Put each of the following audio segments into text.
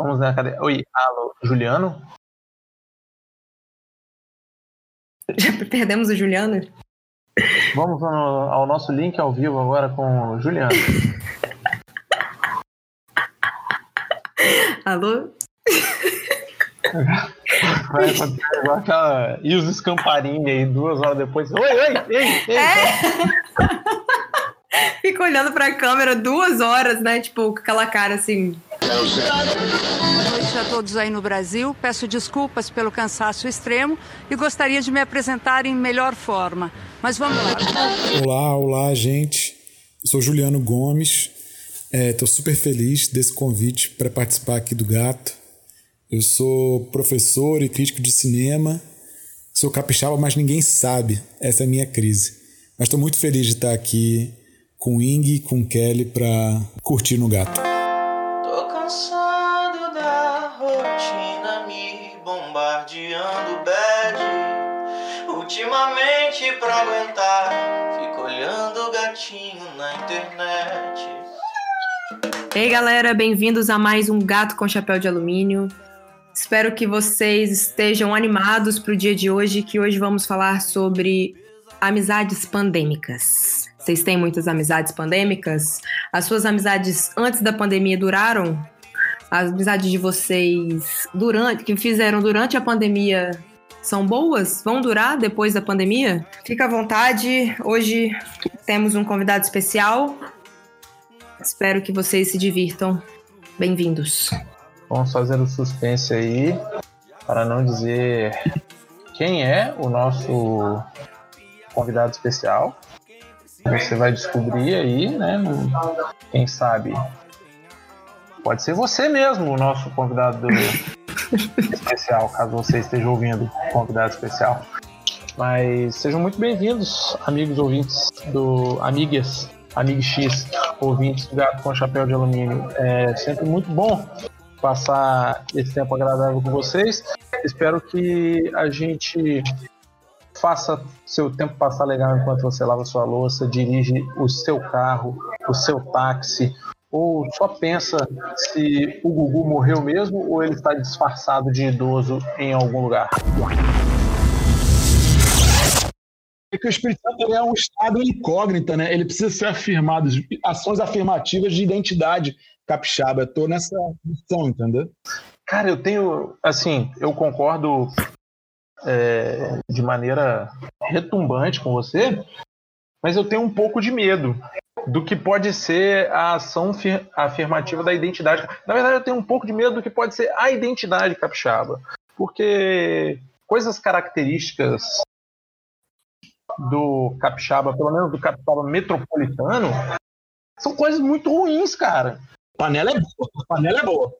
Vamos na cadê? Oi, alô, Juliano? Já perdemos o Juliano? Vamos ao, ao nosso link ao vivo agora com o Juliano. Alô? Vai acontecer igual aquela Ilse Scamparini aí, duas horas depois. Oi, oi, ei, ei. É. Fica olhando pra câmera duas horas, né? Tipo, com aquela cara assim. Boa noite a todos aí no Brasil. Peço desculpas pelo cansaço extremo e gostaria de me apresentar em melhor forma. Mas vamos lá. Olá, olá, gente. Eu sou Juliano Gomes. Estou é, super feliz desse convite para participar aqui do Gato. Eu sou professor e crítico de cinema. Sou capixaba, mas ninguém sabe. Essa é a minha crise. Mas estou muito feliz de estar aqui com o Ing e com o Kelly para curtir no Gato. Tô cansado da rotina me bombardeando bad. Ultimamente pra aguentar, fico olhando o gatinho na internet. Ei galera, bem-vindos a mais um Gato com Chapéu de Alumínio. Espero que vocês estejam animados para o dia de hoje, que hoje vamos falar sobre amizades pandêmicas. Vocês têm muitas amizades pandêmicas? As suas amizades antes da pandemia duraram? As amizades de vocês durante que fizeram durante a pandemia são boas? Vão durar depois da pandemia? Fica à vontade. Hoje temos um convidado especial. Espero que vocês se divirtam. Bem-vindos. Vamos fazer o suspense aí, para não dizer quem é o nosso convidado especial. Você vai descobrir aí, né? Quem sabe. Pode ser você mesmo, o nosso convidado especial, caso você esteja ouvindo convidado especial. Mas sejam muito bem-vindos, amigos ouvintes do Amigas, Amigo X, ouvintes do Gato com Chapéu de Alumínio. É sempre muito bom passar esse tempo agradável com vocês. Espero que a gente faça seu tempo passar legal enquanto você lava sua louça, dirige o seu carro, o seu táxi, ou só pensa se o Gugu morreu mesmo ou ele está disfarçado de idoso em algum lugar. É que o Espírito Santo é um estado incógnita, né? Ele precisa ser afirmado, ações afirmativas de identidade capixaba. Eu tô nessa missão, entendeu? Cara, eu tenho, assim, eu concordo é, de maneira retumbante com você, mas eu tenho um pouco de medo do que pode ser a ação afirmativa da identidade. Na verdade, eu tenho um pouco de medo do que pode ser a identidade capixaba, porque coisas características do capixaba, pelo menos do capixaba metropolitano, são coisas muito ruins, cara. Panela é boa. Panela é boa.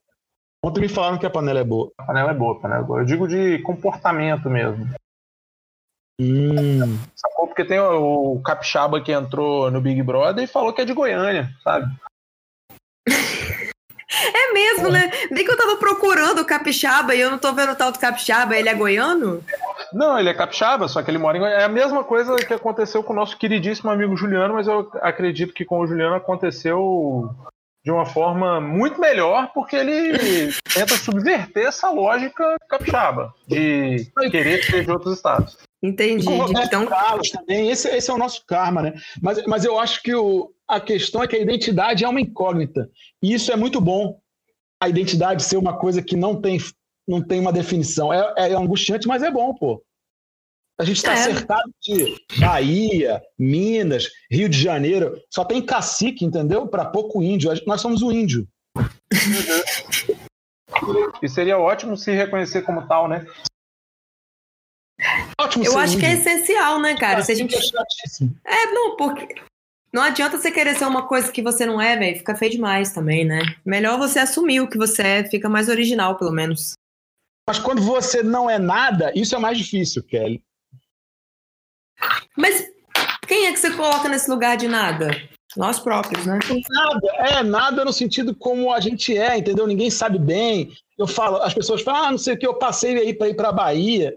Ontem me falaram que a panela é boa. A panela é boa, a panela é boa. Eu digo de comportamento mesmo. Hum. Sacou? Porque tem o, o capixaba que entrou no Big Brother e falou que é de Goiânia, sabe? É mesmo, é. né? Bem que eu tava procurando o capixaba e eu não tô vendo o tal do capixaba, ele é goiano? Não, ele é capixaba, só que ele mora em Goiânia. É a mesma coisa que aconteceu com o nosso queridíssimo amigo Juliano, mas eu acredito que com o Juliano aconteceu de uma forma muito melhor, porque ele tenta subverter essa lógica capixaba de querer ser de outros estados. Entendi. então... Carlos também, esse, esse é o nosso karma, né? Mas, mas eu acho que o, a questão é que a identidade é uma incógnita. E isso é muito bom. A identidade ser uma coisa que não tem, não tem uma definição. É, é angustiante, mas é bom, pô. A gente está é. cercado de Bahia, Minas, Rio de Janeiro. Só tem cacique, entendeu? Para pouco índio. Nós somos o índio. E seria ótimo se reconhecer como tal, né? Ótimo Eu acho índio. que é essencial, né, cara? Se a gente... É, não, porque não adianta você querer ser uma coisa que você não é, velho. Fica feio demais também, né? Melhor você assumir o que você é, fica mais original, pelo menos. Mas quando você não é nada, isso é mais difícil, Kelly. Mas quem é que você coloca nesse lugar de nada? Nós próprios, né? Nada, é, nada no sentido como a gente é, entendeu? Ninguém sabe bem. Eu falo, as pessoas falam, ah, não sei o que, eu passei aí para ir para Bahia.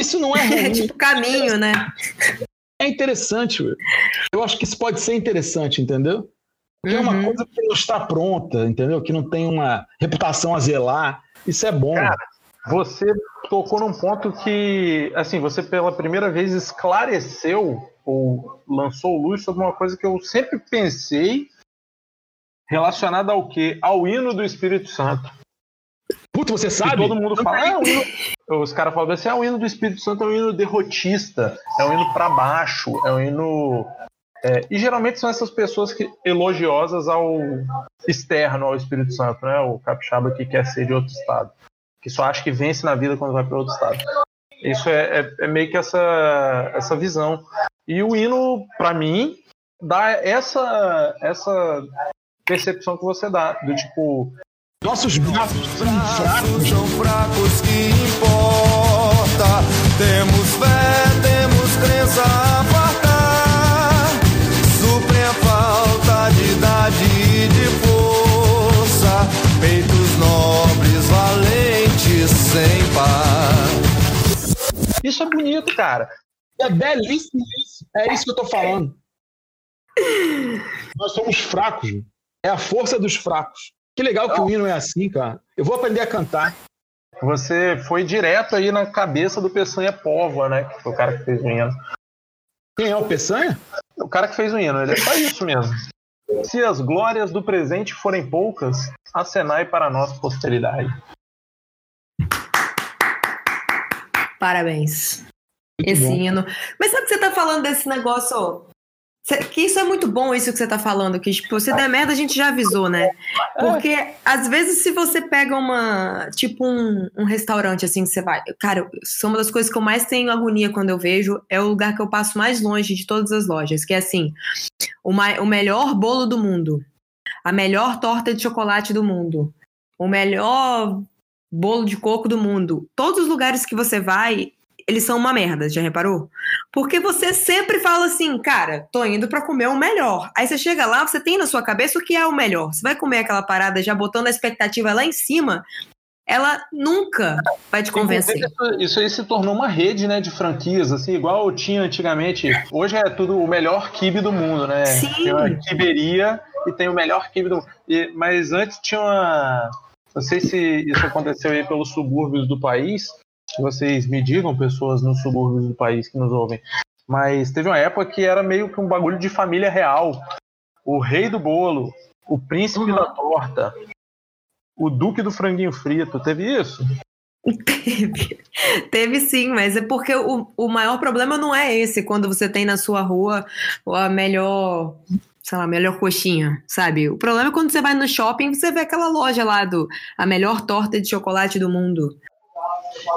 Isso não é ruim. É tipo caminho, né? É interessante, eu acho que isso pode ser interessante, entendeu? Que é uma coisa que não está pronta, entendeu? Que não tem uma reputação a zelar. Isso é bom. Cara, você tocou num ponto que, assim, você pela primeira vez esclareceu ou lançou luz sobre uma coisa que eu sempre pensei relacionada ao quê? Ao hino do Espírito Santo. Puta, você sabe? Que todo mundo fala, ah, o hino... os caras falam assim, ah, o hino do Espírito Santo é um hino derrotista, é um hino para baixo, é um hino é, e geralmente são essas pessoas que, elogiosas ao externo, ao Espírito Santo, né? O capixaba que quer ser de outro estado, que só acha que vence na vida quando vai para outro estado. Isso é, é, é, meio que essa, essa visão. E o hino, para mim, dá essa, essa percepção que você dá, do tipo. Nossos braços são fracos. São fracos que importa. Temos fé, temos crença Isso é bonito, cara. É belíssimo isso. É isso que eu tô falando. Nós somos fracos. É a força dos fracos. Que legal que o hino é assim, cara. Eu vou aprender a cantar. Você foi direto aí na cabeça do Peçanha Póvoa, né? Que foi o cara que fez o hino. Quem é o Peçanha? O cara que fez o hino, ele é só isso mesmo. Se as glórias do presente forem poucas, acenai para a nossa posteridade. Parabéns. Muito Esse bom. hino. Mas sabe que você tá falando desse negócio que isso é muito bom, isso que você tá falando, que tipo, se der merda, a gente já avisou, né? Porque às vezes se você pega uma, tipo um, um restaurante assim que você vai, cara, isso é uma das coisas que eu mais tenho agonia quando eu vejo, é o lugar que eu passo mais longe de todas as lojas, que é assim, o melhor bolo do mundo, a melhor torta de chocolate do mundo, o melhor bolo de coco do mundo. Todos os lugares que você vai, eles são uma merda, já reparou? Porque você sempre fala assim, cara, tô indo para comer o melhor. Aí você chega lá, você tem na sua cabeça o que é o melhor. Você vai comer aquela parada já botando a expectativa lá em cima, ela nunca vai te convencer. Isso, isso, aí se tornou uma rede, né, de franquias, assim, igual tinha antigamente. Hoje é tudo o melhor kibe do mundo, né? Sim. Tem uma kiberia e tem o melhor kibe do mundo. E, mas antes tinha uma... Não sei se isso aconteceu aí pelos subúrbios do país, que vocês me digam, pessoas nos subúrbios do país que nos ouvem. Mas teve uma época que era meio que um bagulho de família real. O rei do bolo, o príncipe uhum. da torta, o duque do franguinho frito. Teve isso? Teve. Teve sim, mas é porque o, o maior problema não é esse, quando você tem na sua rua a melhor, sei lá, a melhor coxinha, sabe? O problema é quando você vai no shopping você vê aquela loja lá do a melhor torta de chocolate do mundo.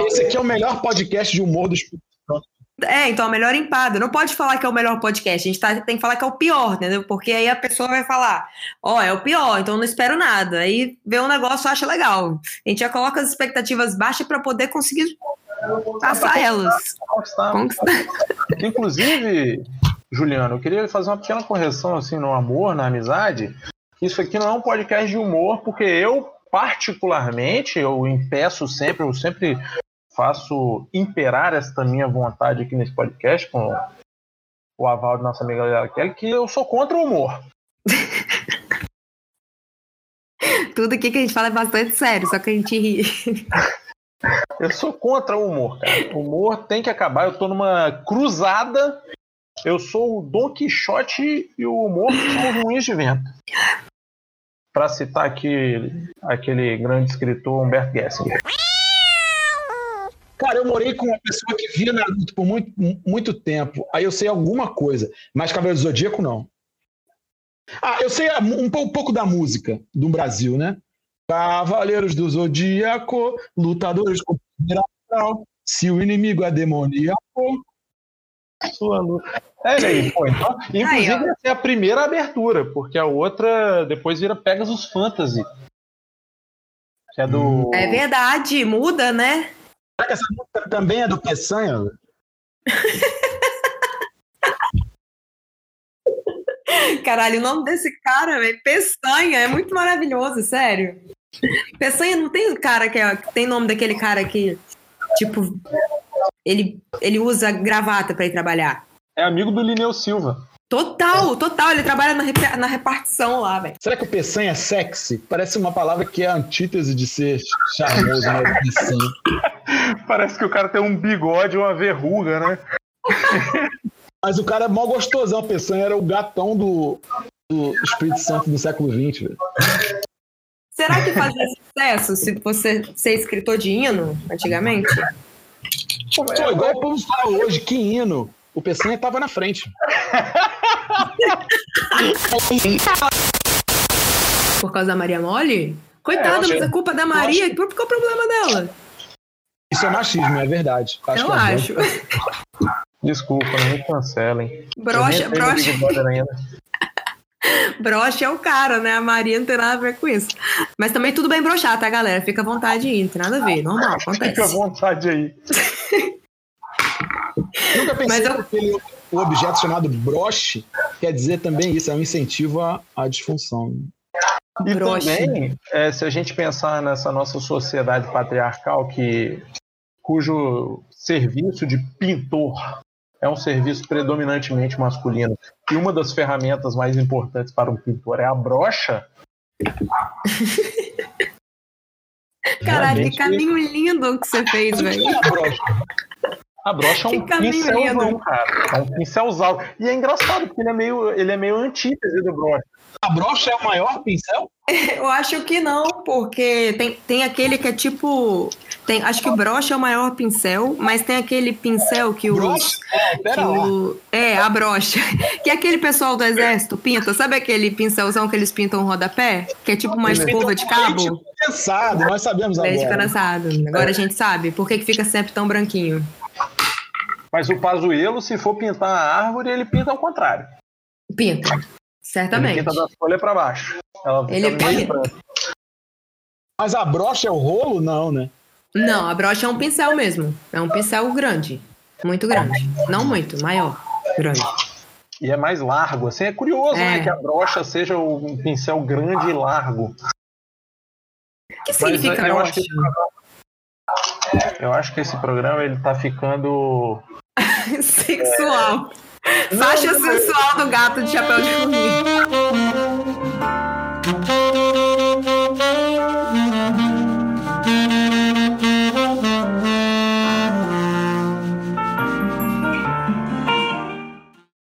Esse aqui é o melhor podcast de humor do Espírito é, então o melhor empada. Não pode falar que é o melhor podcast. A gente tá, tem que falar que é o pior, entendeu? Porque aí a pessoa vai falar, ó, oh, é o pior, então não espero nada. Aí vê um negócio acha legal. A gente já coloca as expectativas baixas para poder conseguir passar elas. Conquistar. Inclusive, Juliano, eu queria fazer uma pequena correção assim no amor, na amizade. Isso aqui não é um podcast de humor, porque eu particularmente, eu impeço sempre, eu sempre faço imperar esta minha vontade aqui nesse podcast com o aval de nossa amiga Leila Kelly, que eu sou contra o humor. Tudo aqui que a gente fala é bastante sério, só que a gente ri. eu sou contra o humor, cara. O humor tem que acabar. Eu tô numa cruzada. Eu sou o Don Quixote e o humor são ruins de vento para citar aqui aquele grande escritor Humberto Gessinger. Cara, eu morei com uma pessoa que via Naruto por muito, muito tempo. Aí eu sei alguma coisa, mas Cavaleiro do Zodíaco não. Ah, eu sei um, pouco da música do Brasil, né? Cavaleiros do Zodíaco, lutadores com se o inimigo é demoníaco. Sua luta. É, aí, pô, então, inclusive, essa é a primeira abertura, porque a outra depois vira Pegasus Fantasy. Que é do. É verdade, muda, né? Será que essa música também é do Peçanha? Caralho, o nome desse cara, velho, Peçanha, é muito maravilhoso, sério. Peçanha não tem cara que é, tem nome daquele cara que, tipo, ele, ele usa gravata para ir trabalhar. É amigo do Lineu Silva. Total, total. Ele trabalha na, rep- na repartição lá, velho. Será que o Peçanha é sexy? Parece uma palavra que é a antítese de ser charmoso, né? Peçanha. Parece que o cara tem um bigode e uma verruga, né? Mas o cara é mó gostosão. O Peçanha era o gatão do, do Espírito Santo do século XX, velho. Será que fazia sucesso se você ser escritor de hino antigamente? Pô, igual o povo fala hoje, que hino. O Peçanha tava na frente. Por causa da Maria Mole? Coitada, É, eu mas é culpa da Maria. Qual qual é o problema dela? Isso é machismo, é verdade. Eu que é acho. Desculpa, não me cancelem. Brocha, Eu brocha, brocha é o cara, né? A Maria não tem nada a ver com isso. Mas também tudo bem brochar, tá, galera? Fica à vontade aí, não tem nada a ver. Normal, Fica à acontece. vontade aí. Nunca pensei Mas eu- que aquele, o objeto chamado broche quer dizer também isso, é um incentivo à, à disfunção. E Broche. também, é, se a gente pensar nessa nossa sociedade patriarcal, que, cujo serviço de pintor é um serviço predominantemente masculino, e uma das ferramentas mais importantes para um pintor é a brocha, Caralho, que caminho lindo que você fez, velho. A brocha é um pincelzão, lindo. cara. É um pincelzão. E é engraçado, porque ele é meio, ele é meio antítese do brocha. A brocha é o maior pincel? Eu acho que não, porque tem, tem aquele que é tipo. Tem, acho que o broche é o maior pincel, mas tem aquele pincel que os. É, que pera lá. o- é, a brocha. Que é aquele pessoal do exército pinta. Sabe aquele pincelzão que eles pintam rodapé? Que é tipo uma escova de cabo? Leite condensado, nós sabemos Leite agora. condensado. Agora a gente sabe. Por que, que fica sempre tão branquinho? Mas o pazuelo, se for pintar a árvore, ele pinta ao contrário. Pinta. Ele Certamente. pinta da folha para baixo. Ela fica Ele pinta. Mas a brocha é o rolo? Não, né? Não, a brocha é um pincel mesmo. É um pincel grande. Muito grande. Não muito, maior. Grande. E é mais largo, assim, é curioso, É. né, que a brocha seja um pincel grande e largo. O que significa eu acho brocha? Eu acho que esse programa ele tá ficando Sexual. Faixa sensual do gato de chapéu de formiga.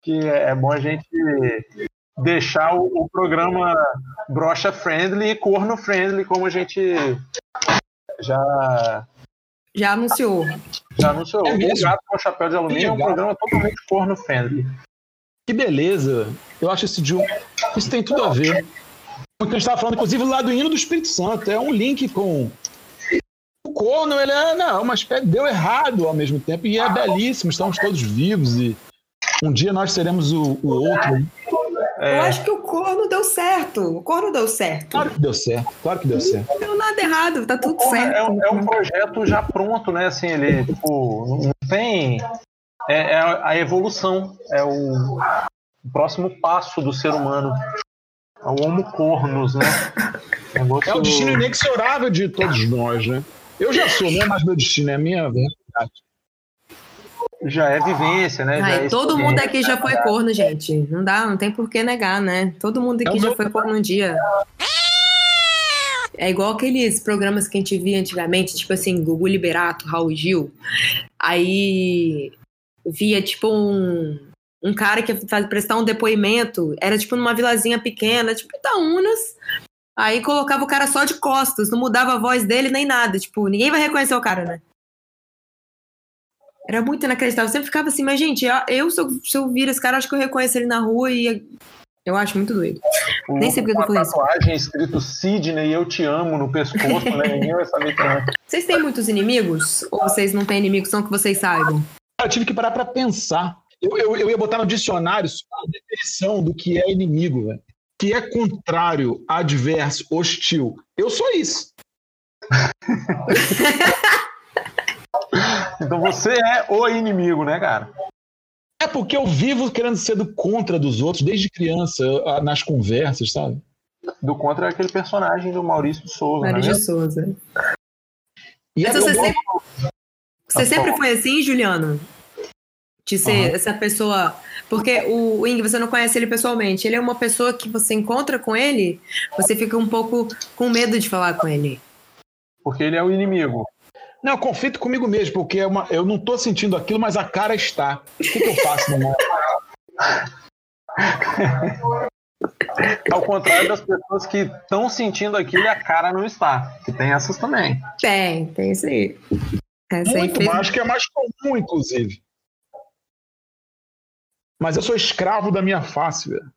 que é bom a gente deixar o, o programa brocha friendly e corno friendly, como a gente já, Já anunciou. já anunciou. É o? Gato com Chapéu de Alumínio é um programa totalmente corno friendly. Que beleza. Eu acho esse um... Isso tem tudo a ver. O que a gente estava falando, inclusive, lá do hino do Espírito Santo. É um link com. O corno, ele é. Não, mas deu errado ao mesmo tempo. E é belíssimo, estamos todos vivos. E um dia nós seremos o, o outro. Eu acho que o corno deu certo. O corno deu certo. Claro que deu certo, claro que deu certo. Não deu nada errado, tá tudo Porra, certo. é, um, é um projeto já pronto, né? Assim, ele tipo, não tem. É, é a evolução, é o, o próximo passo do ser humano. É o Homo cornos, né? É o destino inexorável de todos nós, né? Eu já sou, não é mais meu destino, é a minha verdade. Já é vivência, né? Já Ai, é todo mundo aqui já foi corno, gente. Não dá, não tem por que negar, né? Todo mundo aqui É já meu- foi corno um dia. É igual aqueles programas que a gente via antigamente, tipo assim, Gugu Liberato, Raul Gil. Aí via, tipo, um, um cara que ia faz- prestar um depoimento. Era, tipo, numa vilazinha pequena, tipo Itaúnas. Aí colocava o cara só de costas, não mudava a voz dele nem nada. Tipo, ninguém vai reconhecer o cara, né? Era muito inacreditável. Eu sempre ficava assim, mas, gente, eu, eu, se, eu, se eu vir esse cara, acho que eu reconheço ele na rua e eu acho muito doido. O- Nem sei porque eu tô falando isso. tatuagem escrito Sidney, eu te amo no pescoço, né? Ninguém vai saber quem é. Vocês têm muitos inimigos? Ou vocês não têm inimigos, são que vocês saibam? Eu tive que parar pra pensar. Eu, eu, eu ia botar no dicionário só a definição do que é inimigo, velho. Que é contrário, adverso, hostil. Eu sou isso. Então você é o inimigo, né, cara? É porque eu vivo querendo ser do contra dos outros desde criança, ah, nas conversas, sabe? Do contra é aquele personagem do Maurício de Souza, né? de Souza. E Mas é você sempre, você sempre foi assim, Juliano? De ser essa pessoa. Porque o Wing, você não conhece ele pessoalmente. Ele é uma pessoa que você encontra com ele, você fica um pouco com medo de falar com ele. Porque ele é o inimigo. Não, eu conflito comigo mesmo, porque é uma, eu não tô sentindo aquilo, mas a cara está. O que, que eu faço, mamãe? Ao contrário das pessoas que estão sentindo aquilo e a cara não está. Que tem essas também. Tem, tem isso aí. Essa Muito mais, acho que é mais comum, inclusive. Mas eu sou escravo da minha face, velho.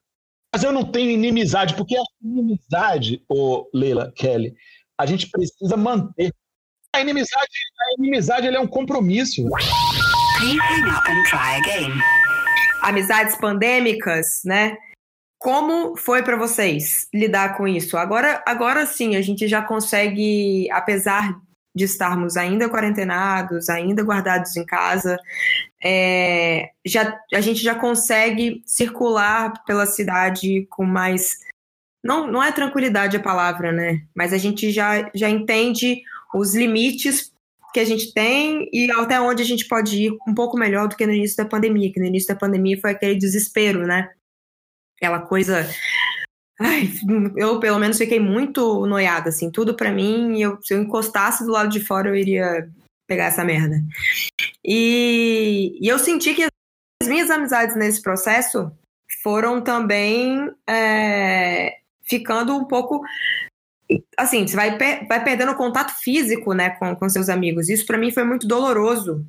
Mas eu não tenho inimizade, porque a inimizade, ô Leila, Kelly, a gente precisa manter. A inimizade, a inimizade é um compromisso. amizades pandêmicas, né? Como foi para vocês lidar com isso? Agora, agora sim, a gente já consegue, apesar de estarmos ainda quarentenados, ainda guardados em casa, é, já, a gente já consegue circular pela cidade com mais. Não, não é tranquilidade a palavra, né? Mas a gente já, já entende os limites que a gente tem e até onde a gente pode ir um pouco melhor do que no início da pandemia, que no início da pandemia foi aquele desespero, né? Aquela coisa. Ai, eu pelo menos fiquei muito noiada, assim, tudo pra mim, eu, se eu encostasse do lado de fora eu iria pegar essa merda. E, e eu senti que as minhas amizades nesse processo foram também é, ficando um pouco assim, você vai, vai perdendo o contato físico, né, com, com seus amigos. Isso pra mim foi muito doloroso.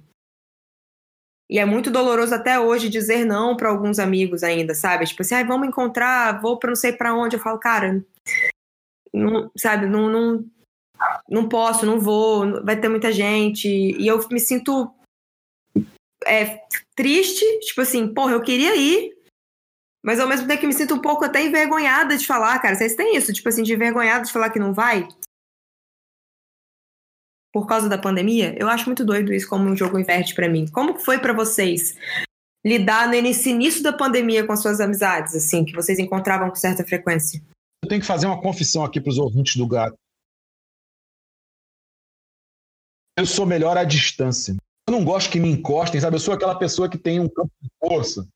E é muito doloroso até hoje dizer não pra alguns amigos ainda, sabe? Tipo assim, ah, vamos encontrar, vou pra não sei pra onde. Eu falo, cara, não, sabe, não, não, não posso, não vou, vai ter muita gente. E eu me sinto é, triste, tipo assim, porra, eu queria ir, mas ao mesmo tempo que me sinto um pouco até envergonhada de falar, cara. Vocês têm isso, tipo assim, de envergonhada de falar que não vai? Por causa da pandemia? Eu acho muito doido isso como um jogo inverte pra mim. Como foi pra vocês lidar no início, da pandemia com as suas amizades, assim, que vocês encontravam com certa frequência? Eu tenho que fazer uma confissão aqui para os ouvintes do gato. Eu sou melhor à distância. Eu não gosto que me encostem, sabe? Eu sou aquela pessoa que tem um campo de força.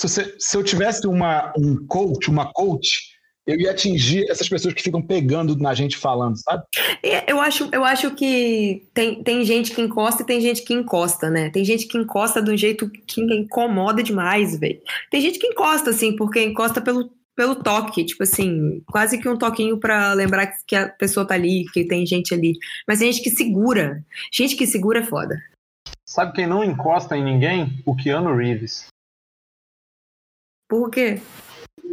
Se, você- se eu tivesse uma, um coach, uma coach, eu ia atingir essas pessoas que ficam pegando na gente falando, sabe? É, Eu acho, eu acho que tem, tem gente que encosta e tem gente que encosta, né? Tem gente que encosta de um jeito que incomoda demais, velho. Tem gente que encosta, assim, porque encosta pelo, pelo toque, tipo assim, quase que um toquinho pra lembrar que- que a pessoa tá ali, que tem gente ali. Mas tem gente que segura. Gente que segura é foda. Sabe quem não encosta em ninguém? O Keanu Reeves. Por quê?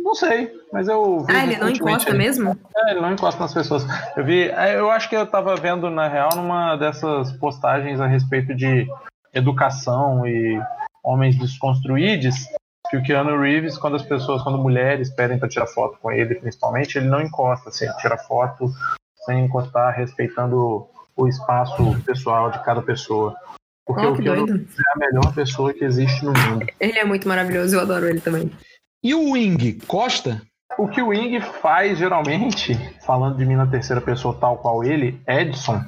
Não sei, mas eu. vi Ah, ele não encosta ele- mesmo? É, ele não encosta nas pessoas. Eu vi, é, eu acho que eu tava vendo na real numa dessas postagens a respeito de educação e homens desconstruídos, que o Keanu Reeves, quando as pessoas, quando mulheres pedem pra tirar foto com ele, principalmente, ele não encosta, assim, tira foto sem encostar, respeitando o espaço pessoal de cada pessoa. Porque Oh, o que Keanu doido. É a melhor pessoa que existe no mundo. Ele é muito maravilhoso, eu adoro ele também. E o Wing Costa? O que o Wing faz geralmente, falando de mim na terceira pessoa tal qual ele, Edson,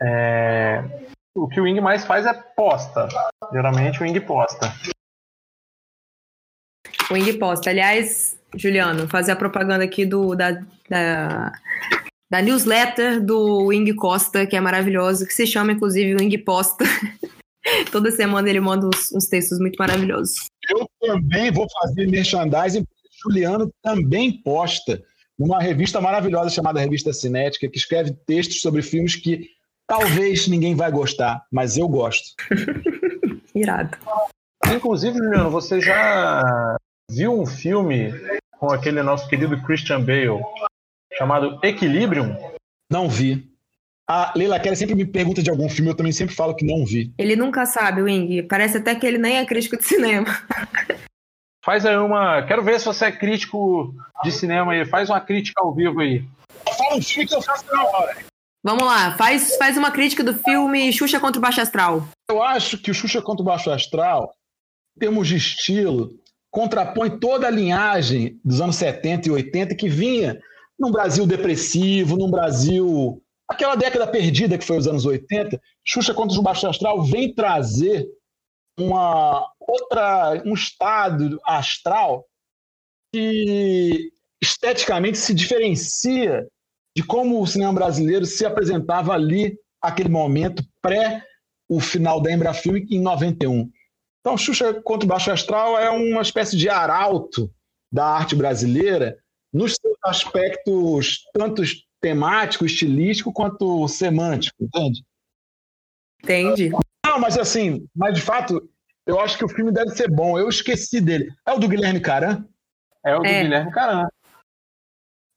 é, o que o Wing mais faz é posta. Geralmente o Wing posta. O Wing posta. Aliás, Juliano, fazer a propaganda aqui do, da, da, da newsletter do Wing Costa, que é maravilhoso, que se chama, inclusive, Wing Posta. Toda semana ele manda uns, uns textos muito maravilhosos. Eu também vou fazer merchandising. Juliano também posta numa revista maravilhosa chamada Revista Cinética, que escreve textos sobre filmes que talvez ninguém vai gostar, mas eu gosto. Irado. Inclusive, Juliano, você já viu um filme com aquele nosso querido Christian Bale chamado Equilibrium? Não vi. A Leila Kelly sempre me pergunta de algum filme, eu também sempre falo que não vi. Ele nunca sabe, Wing. Parece até que ele nem é crítico de cinema. Faz aí uma. Quero ver se você é crítico de cinema aí. Faz uma crítica ao vivo aí. Fala um filme que eu faço na hora. Vamos lá, faz, faz uma crítica do filme Xuxa contra o Baixo Astral. Eu acho que o Xuxa contra o Baixo Astral, em termos de estilo, contrapõe toda a linhagem dos anos 70 e 80 que vinha num Brasil depressivo, num Brasil aquela década perdida que foi os anos 80, Xuxa contra o Baixo Astral vem trazer uma outra um estado astral que esteticamente se diferencia de como o cinema brasileiro se apresentava ali aquele momento pré o final da Embrafilm em 91. Então, Xuxa contra o Baixo Astral é uma espécie de arauto da arte brasileira nos seus aspectos tanto temático, estilístico, quanto semântico, entende? Entende. Não, mas assim, mas de fato, eu acho que o filme deve ser bom. Eu esqueci dele. É o do Guilherme Caran? É o do É. Guilherme Caran.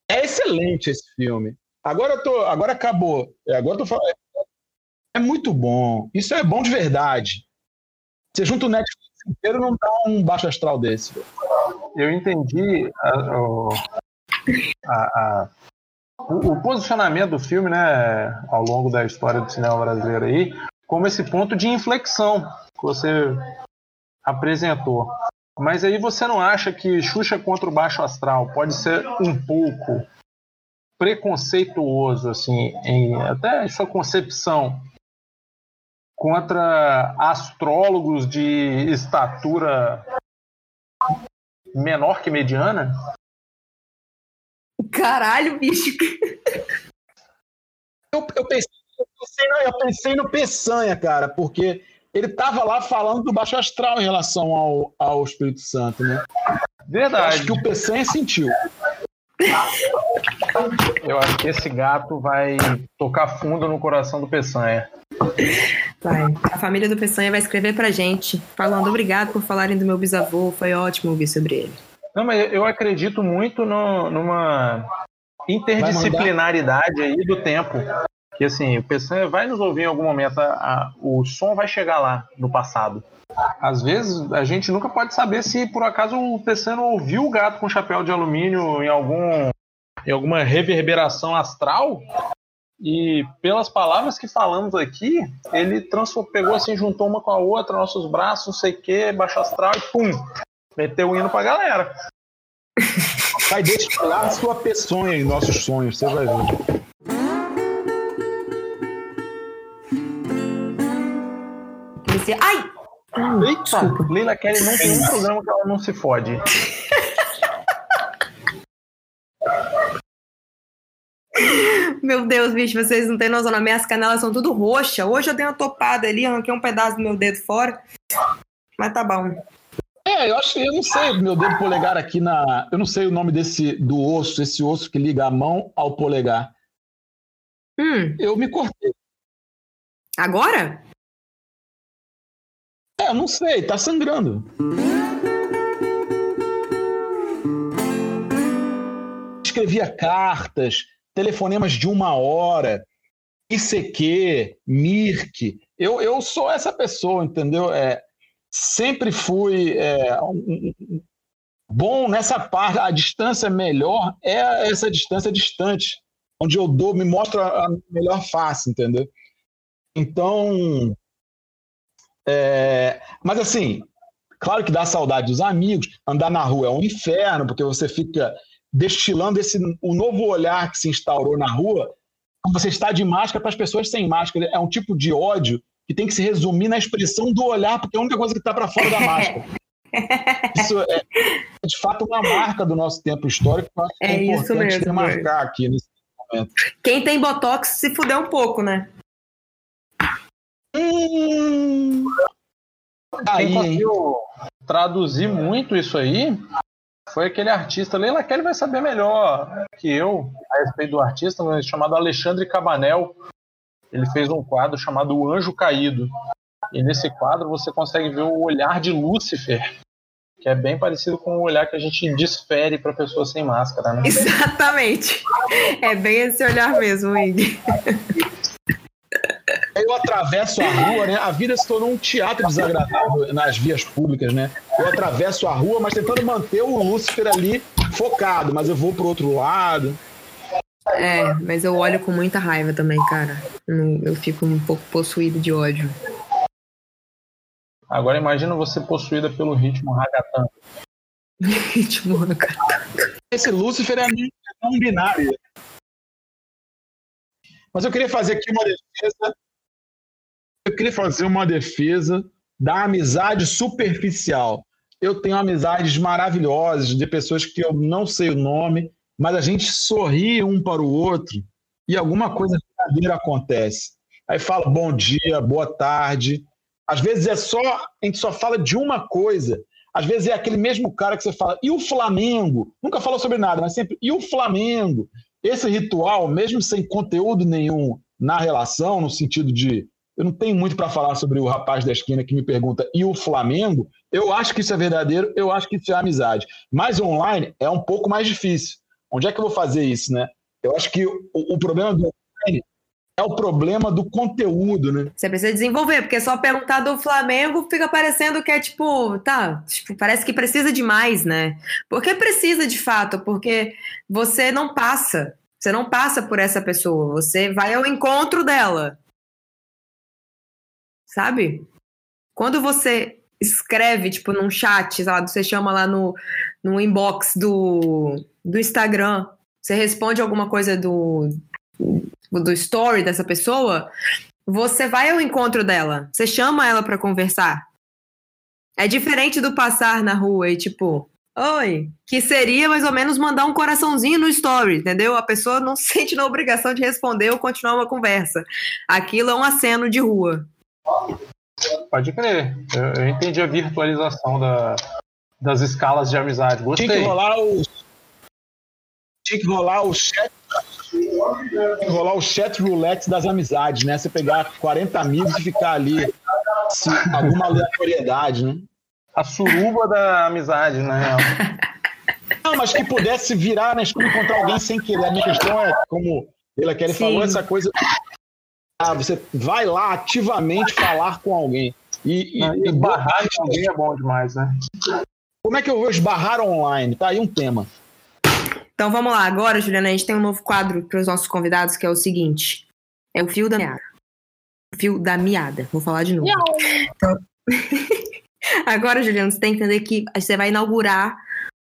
É excelente esse filme. Agora eu tô, agora acabou. É, Agora eu tô falando. É muito bom. Isso é bom de verdade. Você junta o Netflix inteiro não dá um baixo astral desse. Eu entendi a- o, a- a- o- o posicionamento do filme, né, ao longo da história do cinema brasileiro aí, como esse ponto de inflexão que você apresentou. Mas aí você não acha que Xuxa contra o Baixo Astral pode ser um pouco preconceituoso, assim, em até em sua concepção contra astrólogos de estatura menor que mediana? Caralho, bicho. Eu, eu pensei, eu, pensei, no- eu pensei no Peçanha, cara, porque ele tava lá falando do baixo astral em relação ao, ao Espírito Santo, né? Eu Verdade. acho que o Peçanha sentiu. Eu acho que esse gato vai tocar fundo no coração do Peçanha. Vai. A família do Peçanha vai escrever pra gente, falando obrigado por falarem do meu bisavô, foi ótimo ouvir sobre ele. Não, mas eu acredito muito no- numa interdisciplinaridade aí do tempo. Que assim, o Peçanha vai nos ouvir em algum momento, a- a- o som vai chegar lá no passado. Às vezes a gente nunca pode saber se por acaso o Peçanha ouviu o gato com chapéu de alumínio em algum em alguma reverberação astral e pelas palavras que falamos aqui, ele pegou assim, juntou uma com a outra, nossos braços, não sei o que, baixo astral e pum, meteu o hino pra galera. Vai destilar a sua peçonha em nossos sonhos, você vai ver. Ai, Eita, desculpa. Leila Kelly não tem um programa que ela não se fode. Meu Deus, bicho, vocês não têm noção. Nas minhas canelas são tudo roxa. Hoje eu dei uma topada ali, arranquei um pedaço do meu dedo fora. Mas tá bom. É, eu acho que eu não sei, meu dedo polegar aqui na. Eu não sei o nome desse do osso, esse osso que liga a mão ao polegar. Hum, Eu me cortei. agora? É, eu não sei, tá sangrando. Escrevia cartas, telefonemas de uma hora, ICQ, Mirk. Eu, eu sou essa pessoa, entendeu? É, sempre fui é, um- bom nessa parte. A distância melhor é essa distância distante, onde eu dou, me mostro a a melhor face, entendeu? Então, é, mas assim, claro que dá saudade dos amigos. Andar na rua é um inferno, porque você fica destilando esse o novo olhar que se instaurou na rua. Quando você está de máscara para as pessoas sem máscara, é um tipo de ódio que tem que se resumir na expressão do olhar, porque é a única coisa que está para fora da máscara. Isso é, é, de fato uma marca do nosso tempo histórico. que eu acho que É é, isso importante mesmo, remarcar aqui nesse momento. Quem tem botox se fudeu um pouco, né? Hum, aí, conseguiu traduzir muito isso aí foi aquele artista. Leila Kelly vai saber melhor que eu a respeito do artista, chamado Alexandre Cabanel. Ele fez um quadro chamado O Anjo Caído. E nesse quadro você consegue ver o olhar de Lúcifer, que é bem parecido com o olhar que a gente desfere para pessoas sem máscara, né? Exatamente. É bem esse olhar mesmo, Ing. Eu atravesso a rua, né? A vida se tornou um teatro desagradável nas vias públicas, né? Eu atravesso a rua, mas tentando manter o Lúcifer ali focado, mas eu vou pro outro lado. É, mas eu olho com muita raiva também, cara. Eu fico um pouco possuído de ódio. Agora imagina você possuída pelo ritmo ragatã. tipo, cara. Esse Lúcifer é não binário. Mas eu queria fazer aqui uma defesa. Queria fazer uma defesa da amizade superficial. Eu tenho amizades maravilhosas de pessoas que eu não sei o nome, mas a gente sorri um para o outro e alguma coisa verdadeira acontece. Aí fala bom dia, boa tarde. Às vezes é só, a gente só fala de uma coisa. Às vezes é aquele mesmo cara que você fala, e o Flamengo? Nunca falou sobre nada, mas sempre, e o Flamengo? Esse ritual, mesmo sem conteúdo nenhum na relação, no sentido de eu não tenho muito para falar sobre o rapaz da esquina que me pergunta e o Flamengo. Eu acho que isso é verdadeiro, eu acho que isso é amizade. Mas online é um pouco mais difícil. Onde é que eu vou fazer isso, né? Eu acho que o, o problema do online é o problema do conteúdo, né? Você precisa desenvolver, porque só perguntar do Flamengo fica parecendo que é tipo, tá, tipo, parece que precisa demais, né? Porque precisa de fato, porque você não passa, você não passa por essa pessoa, você vai ao encontro dela sabe? Quando você escreve, tipo, num chat, sei lá, você chama lá no, no inbox do, do Instagram, você responde alguma coisa do, do story dessa pessoa, você vai ao encontro dela, você chama ela para conversar. É diferente do passar na rua e tipo, oi, que seria mais ou menos mandar um coraçãozinho no story, entendeu? A pessoa não se sente na obrigação de responder ou continuar uma conversa. Aquilo é um aceno de rua. Pode crer. Eu, eu entendi a virtualização da, das escalas de amizade. Gostei. Tinha que rolar o. Tinha que rolar o chat. Tinha que rolar o chat roulette das amizades, né? Você pegar 40 amigos e ficar ali se, alguma aleatoriedade, né? A suruba da amizade, né? Não, mas que pudesse virar na escola e encontrar alguém sem querer. A minha questão é, como ele, falou, essa coisa você vai lá ativamente falar com alguém. E, e, e esbarrar com alguém é bom demais, né? Como é que eu vou esbarrar online? Tá aí um tema. Então vamos lá, agora, Juliana, a gente tem um novo quadro para os nossos convidados que é o seguinte: é o fio da meada. O fio da miada. Vou falar de novo. Então... agora, Juliana, você tem que entender que você vai inaugurar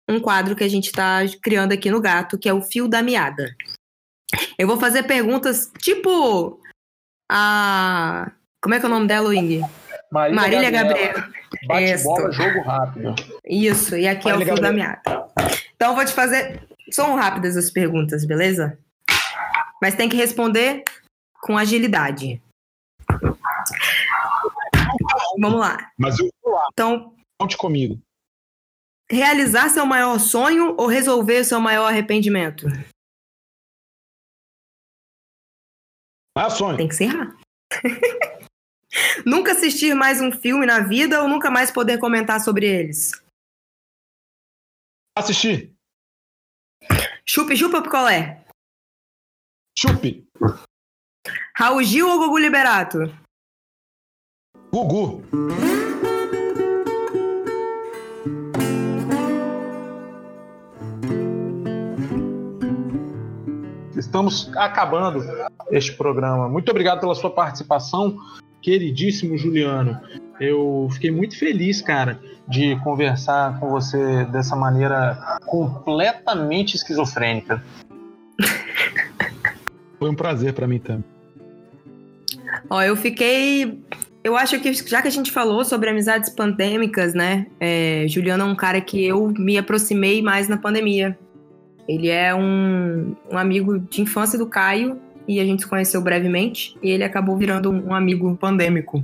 um quadro que a gente está criando aqui no gato, que é o fio da miada. Eu vou fazer perguntas tipo a. Como é que é o nome dela, Wing? Marília, Marília Gabriel. Bate bola, jogo rápido. Isso, e aqui Marília é o fio da meada. Então, eu vou te fazer. São rápidas as perguntas, beleza? Mas tem que responder com agilidade. Vamos lá. Mas eu vou lá. Então. Conte comigo. Realizar seu maior sonho ou resolver seu maior arrependimento? Ah, sonho. Tem que ser errar. nunca assistir mais um filme na vida ou nunca mais poder comentar sobre eles? Assistir. Chupe, chupa, picolé. Chupe. Raul Gil ou Gugu Liberato? Gugu. Estamos acabando este programa. Muito obrigado pela sua participação, queridíssimo Juliano. Eu fiquei muito feliz, cara, de conversar com você dessa maneira completamente esquizofrênica. Foi um prazer para mim também. Ó, eu fiquei. Eu acho que já que a gente falou sobre amizades pandêmicas, né? É, Juliano é um cara que eu me aproximei mais na pandemia. Ele é um, um amigo de infância do Caio e a gente se conheceu brevemente e ele acabou virando um amigo pandêmico.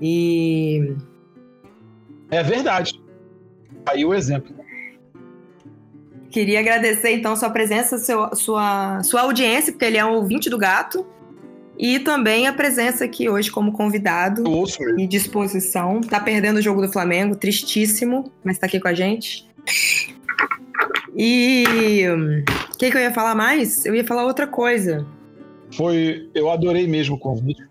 E. É verdade. Aí o exemplo. Queria agradecer então sua presença, seu, sua, sua audiência, porque ele é um ouvinte do gato. E também a presença aqui hoje como convidado e disposição. Tá perdendo o jogo do Flamengo, tristíssimo, mas tá aqui com a gente. E o que, que eu ia falar mais? Eu ia falar outra coisa. Foi. Eu adorei mesmo o convite.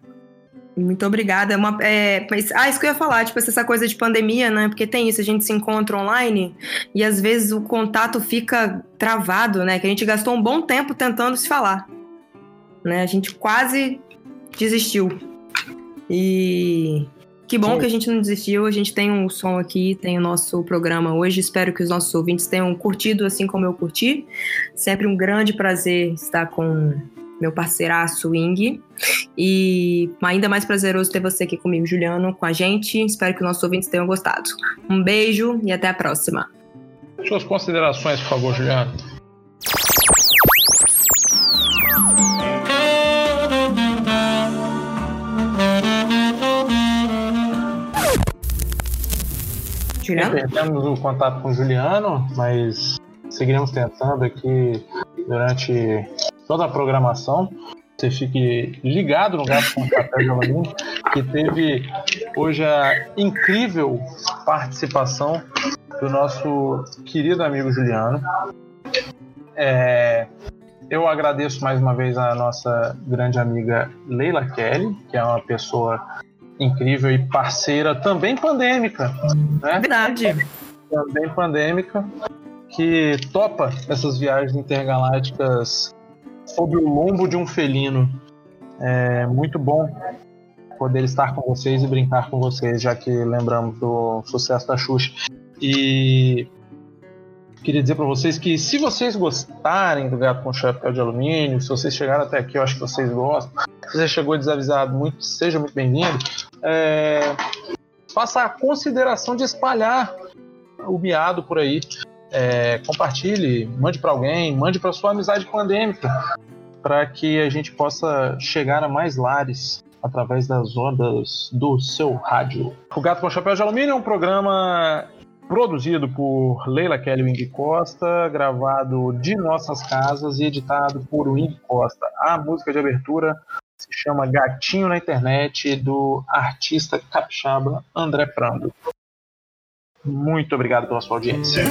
Muito obrigada. É uma, é, mas, ah, isso que eu ia falar, tipo, essa coisa de pandemia, né? Porque tem isso, a gente se encontra online e às vezes o contato fica travado, né? Que a gente gastou um bom tempo tentando se falar. Né? A gente quase desistiu. E que bom Sim. que a gente não desistiu. A gente tem um som aqui, tem o nosso programa hoje. Espero que os nossos ouvintes tenham curtido assim como eu curti. Sempre um grande prazer estar com meu parceiraço Wing. E ainda mais prazeroso ter você aqui comigo, Juliano, com a gente. Espero que os nossos ouvintes tenham gostado. Um beijo e até a próxima. Suas considerações, por favor, Juliano. Juliano? Perdemos o contato com o Juliano, mas seguiremos tentando aqui durante toda a programação. Você fique ligado no Gato com Papel de Alumínio, que teve hoje a incrível participação do nosso querido amigo Juliano. É, eu agradeço mais uma vez a nossa grande amiga Leila Kelly, que é uma pessoa incrível e parceira, também pandêmica, né? Verdade. Também pandêmica, que topa essas viagens intergalácticas sob o lombo de um felino. É muito bom poder estar com vocês e brincar com vocês, já que lembramos do sucesso da Xuxa. E queria dizer para vocês que se vocês gostarem do Gato com Chapéu de Alumínio, se vocês chegaram até aqui, eu acho que vocês gostam. Se você chegou desavisado, muito, seja muito bem-vindo. É, faça a consideração de espalhar o miado por aí. É, compartilhe, mande para alguém, mande para sua amizade pandêmica, para que a gente possa chegar a mais lares através das ondas do seu rádio. O Gato com Chapéu de Alumínio é um programa produzido por Leila Kelly Wing Costa, gravado de nossas casas e editado por Wing Costa. A música de abertura se chama Gatinho na Internet, do artista capixaba André Prando. Muito obrigado pela sua audiência.